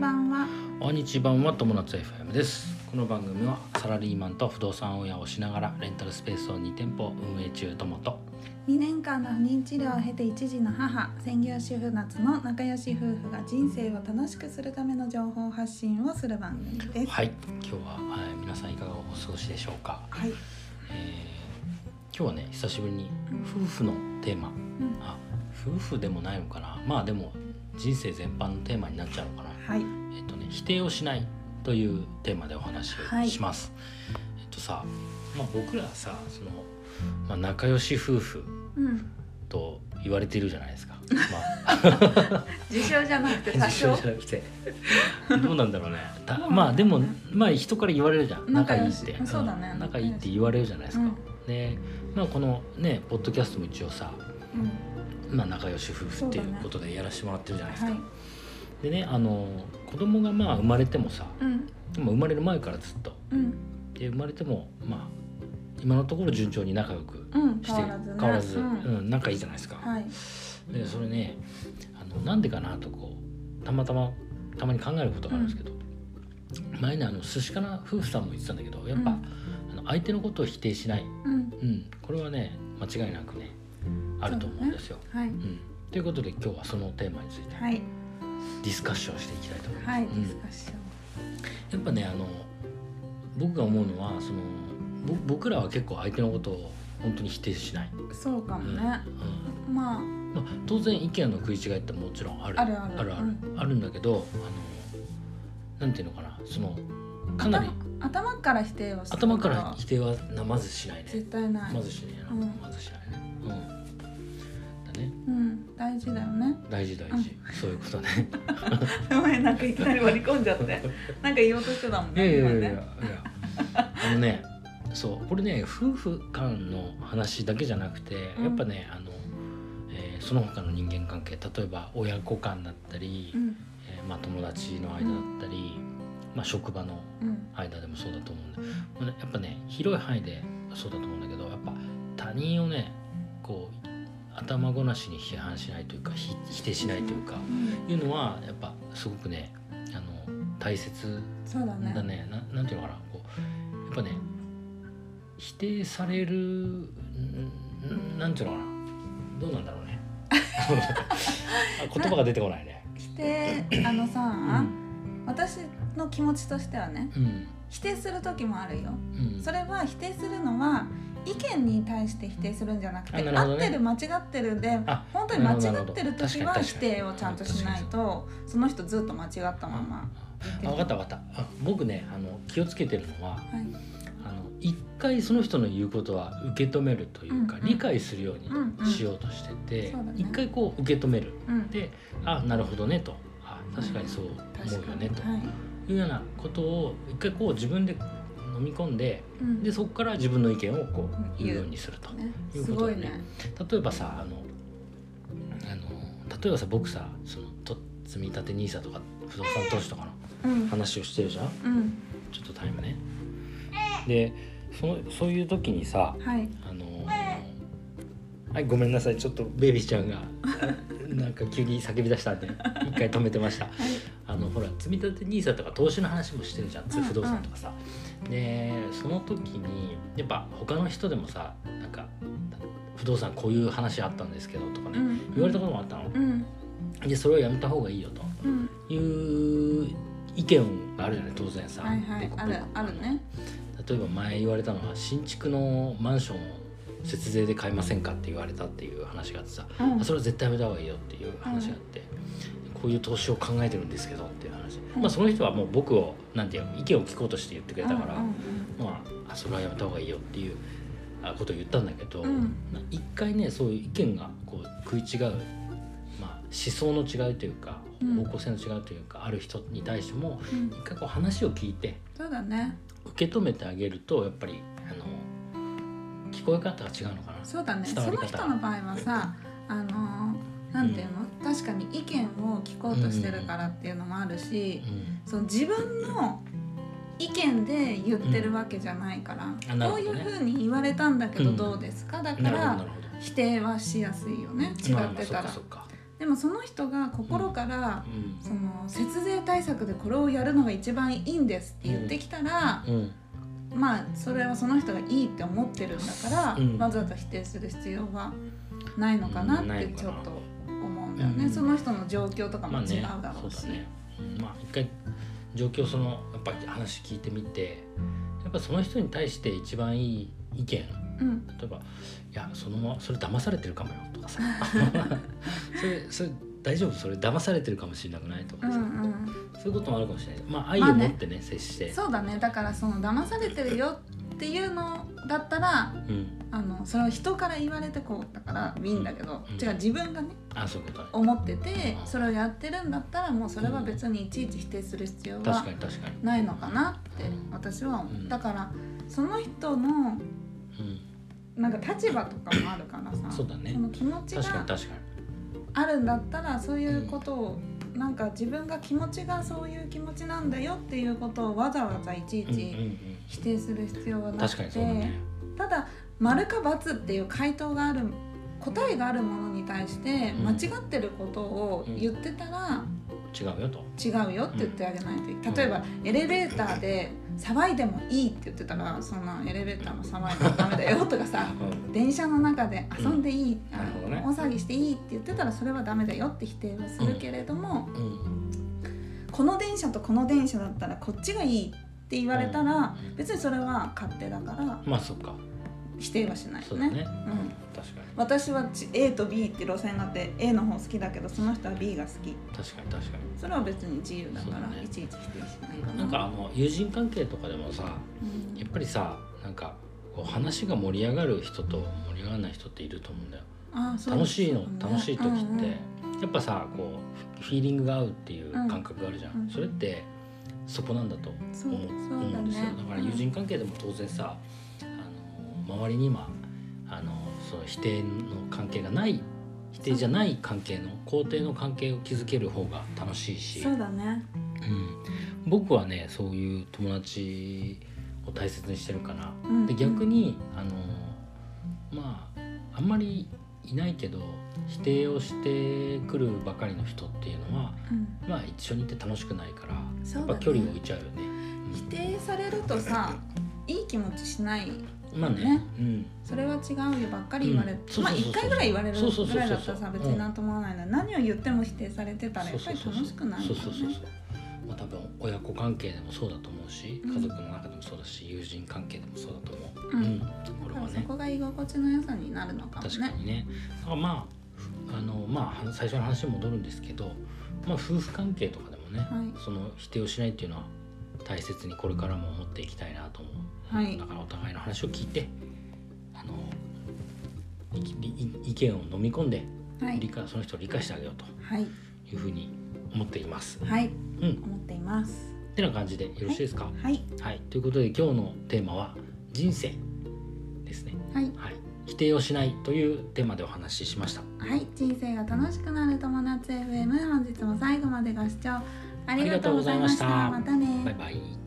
版はお日版は友達 FM ですこの番組はサラリーマンと不動産親をしながらレンタルスペースを2店舗運営中友と2年間の不妊治療を経て一児の母専業主婦夏の仲良し夫婦が人生を楽しくするための情報発信をする番組ですはい今日は、はい、皆さんいかがお過ごしでしょうか、はい、えー今日はね久しぶりに夫婦のテーマ、うんあ夫婦でもないのかなまあでも人生全般のテーマになっちゃうのかな。はい。えっとね否定をしないというテーマでお話をします、えっとさまあ僕らさその、まあ、仲良し夫婦うん。と言われてるじゃないですか。ま 自称じゃなくてあ、多少。じゃなくて、どうなんだろうね。たまあまあでもまあ人から言われるじゃん。仲いいって。そうだね。ん。仲いいって言われるじゃないですか。うん。で、まあこのねポッドキャストも一応さ、うんまあ仲良し夫婦っていうことでやらせてもらってるじゃないですか。はいでねあの子供がまあ生まれてもさ、うん。でも生まれる前からずっと。うん。で生まれてもまあ今のところ順調に仲良くうんして変わらずね。変わらず、ううんん仲いいじゃないですか。はい。でそれねあのなんでかなとこうたまたまたまに考えることがあるんですけど、前ねあの寿司かな夫婦さんも言ってたんだけどやっぱ、うん。あの相手のことを否定しない、うん。うん、これはね間違いなくねあると思うんですよ。はい。うん、ということで今日はそのテーマについてはい。ディスカッションしていきたいと思います。はいデうん。ィスカッション。やっぱねあの僕が思うのはそのぼ僕らは結構相手のことを本当に否定しない。そうかもうん。ねうん。まあ。まあ、当然意見の食い違いってもちろんある。あるある。あるある。うん。あるんだけどあのなんていうのかな。そのかなり頭頭から否定をする頭から否定はなまずしないね。絶対ない。まずしないな、うん。まずしないね大事大事、そういうことね。お前なんかいきなり割り込んじゃって。なんか言おうとしてたもんね今やいやいやいね。や。あのねそうこれね夫婦間の話だけじゃなくて、うん。やっぱねあの、えーその他の人間関係例えば親子間だったり、うん。えーまあ、友達の間だったり、まあ、職場のうん。間でもそうだと思うんで。やっぱね広い範囲でそうだと思うんだけどやっぱ他人をねこう頭ごなしに批判しないというかひ否定しないというかうん。いうのはやっぱすごくねあの大切そうだね。だね。ななんていうのかな。こうやっぱね否定されるなんていうのかな。どうなんだろうね。あ言葉が出てこないね。否定あのさ、うん。私の気持ちとしてはねうん。否定する時もあるよ。うん。それは否定するのは意見に対して否定するんじゃなくて、ね。ってる間違ってるであ本当に間違ってる時は否定をちゃんとしないとその人ずっと間違ったままあ分かった分かった。あ僕ねあの気をつけてるのははい。あの一回その人の言うことは受け止めるというか、うんうん。理解するよううんうんにしようとしててそうだね。一、回こう受け止める。うん。であなるほどねと。あ確かにそう思うよねと。はい。いうようなことを一回こう自分で飲み込んでうん。でそこから自分の意見をこう言うようにすると。ね。いうことだね。すごいね。例えばさあのあの例えばさ僕さそのと積み立て NISA とか不動産投資とかのうん。話をしてるじゃん？うん。ちょっとタイムね。でそのそういう時にさはい。あのはいごめんなさい。ちょっとベビーちゃんが なんか急に叫び出したんで 一回止めてました。あのほら積み立て NISA とか投資の話もしてるじゃん、うん不動産とかさ。でその時にやっぱ他の人でもさなんか不動産こういう話あったんですけどとかね、うん。言われたこともあったの。うん。でそれをやめた方がいいよと。うん。いう意見があるじゃない当然さ。はいはい。僕ある僕あるね。例えば前言われたのは新築のマンションを節税で買いませんかって言われたっていう話があってさ、うん。あそれは絶対やめた方がいいよっていう話があって、こういう投資を考えてるんですけどっていう話、うん。まあその人はもう僕をなんていうの意見を聞こうとして言ってくれたから、うんまああそれはやめた方がいいよっていうあことを言ったんだけど、一回ねそういう意見がこう食い違う、まあ、思想の違いというかうん。方向性の違いというか、ある人に対してもうん。一回こう話を聞いてそうだね。受け止めてあげるとやっぱりあの聞こえ方が違うのかな？そうだね。その人の場合はさあのーなんていうの、確かに意見を聞こうとしてるからっていうのもあるし、うん。その自分の意見で言ってるわけじゃないから、あなるこういうふうに言われたんだけどうんどうですか、だから。否定はしやすいよね。違ってたら、でもその人が心から、うん。その節税対策でこれをやるのが一番いいんですって言ってきたら、うんまあそれはその人がいいって思ってるんだから、うん。わざわざ否定する必要はないのかなってちょっと思うんだよね、うん。その人の状況とかも違うまあねだろうし、そうだね、うんまあ一回状況そのやっぱり話聞いてみてやっぱその人に対して一番いい意見。うん。例えば「いやそのまそれ騙されてるかもよ」とかさ。それそれ大丈夫？それ騙されてるかもしれなくない？とかさ、うんうん。そういうこともあるかもしれないまあ愛まあね。を持ってね,、接して。そうだね。だからその騙されてるよっていうのだったらうん。あのそれは人から言われてこうだからいいんだけど、うん。違う自分がねあそういうこと。ね思っててうんそれをやってるんだったらもうそれは別にいちいち否定する必要確はかに確かに。ないのかなってうん私は思う、うん。だからその人のうん。なんか立場とかもあるからさ。そうだね。の気持ちが確かに確かあるんだったらそういうことを、なんか自分が気持ちがそういう気持ちなんだよっていうことをわざわざいちいち否定する必要はなくて、ね。ただ丸か×っていう回答がある答えがあるものに対してうん。間違ってることを言ってたら違うよと。違うよって言ってあげないと例えばエレベーターで騒いでもいいって言ってたらそんなエレベーターも騒いでもダメだよとかさ うん。電車の中で遊んでいい、あなるほどね。の大騒ぎしていいって言ってたらそれはダメだよって否定はするけれども、うん。この電車とこの電車だったらこっちがいいって言われたら、うん。別にそれは勝手だから。まあそっか否定はしないよね。そうだね。うん。確かに。私はち A と B って路線があって A の方好きだけどその人は B が好き。確かに確かに。それは別に自由だから、ね。いちいち否定しないかな。なんかあの友人関係とかでもさうん。やっぱりさなんかこう話が盛り上がる人と盛り上がらない人っていると思うんだよ。あそう楽しいの楽しい時って、うんうん。やっぱさこうフィーリングが合うっていう感覚があるじゃん、うん。それってそこなんだと思うそう思うんですよ。だねだから友人関係でも当然さあの周りに今あのその否定の関係がない否定じゃない関係の肯定の関係を築ける方が楽しいし、そうだね。うん、僕はねそういう友達を大切にしてるかな。うんで逆にあのまああんまりいないけど否定をしてくるばかりの人っていうのはうん。まあ一緒にいて楽しくないからねやっぱ距離を置いちゃうよね。否定されるとさ気持ちしないまあね。ねうん、それは違うよばっかり言われる、うん。そうまあそうそう。そう1回ぐらい言われるぐらいだったらさ別になんとも思わないのに。何を言っても否定されてたらやっぱり楽しくないそよね。うそうそうそう。まあ多分親子関係でもそうだと思うしうん。家族の中でもそうだし友人関係でもそうだと思う。うん。これはね。そこが居心地の良さになるのかもね。確かにねだからまああのまあ最初の話に戻るんですけど、まあ、夫婦関係とかでもね、はい。その否定をしないっていうのは大切にこれからも思っていきたいなと思う、はい。だからお互いの話を聞いてあの意見を飲み込んではい。理解その人を理解してあげようとはい。いうふうに思っています。はい。うん、思っています。ってな感じでよろしいですか、はい。はい、ということで今日のテーマは人生ですね。はい。はい、否定をしないというテーマでお話ししました。はい。人生が楽しくなる友達 FM 本日も最後までご視聴ありがとうございました。ました。またね。バイバイ。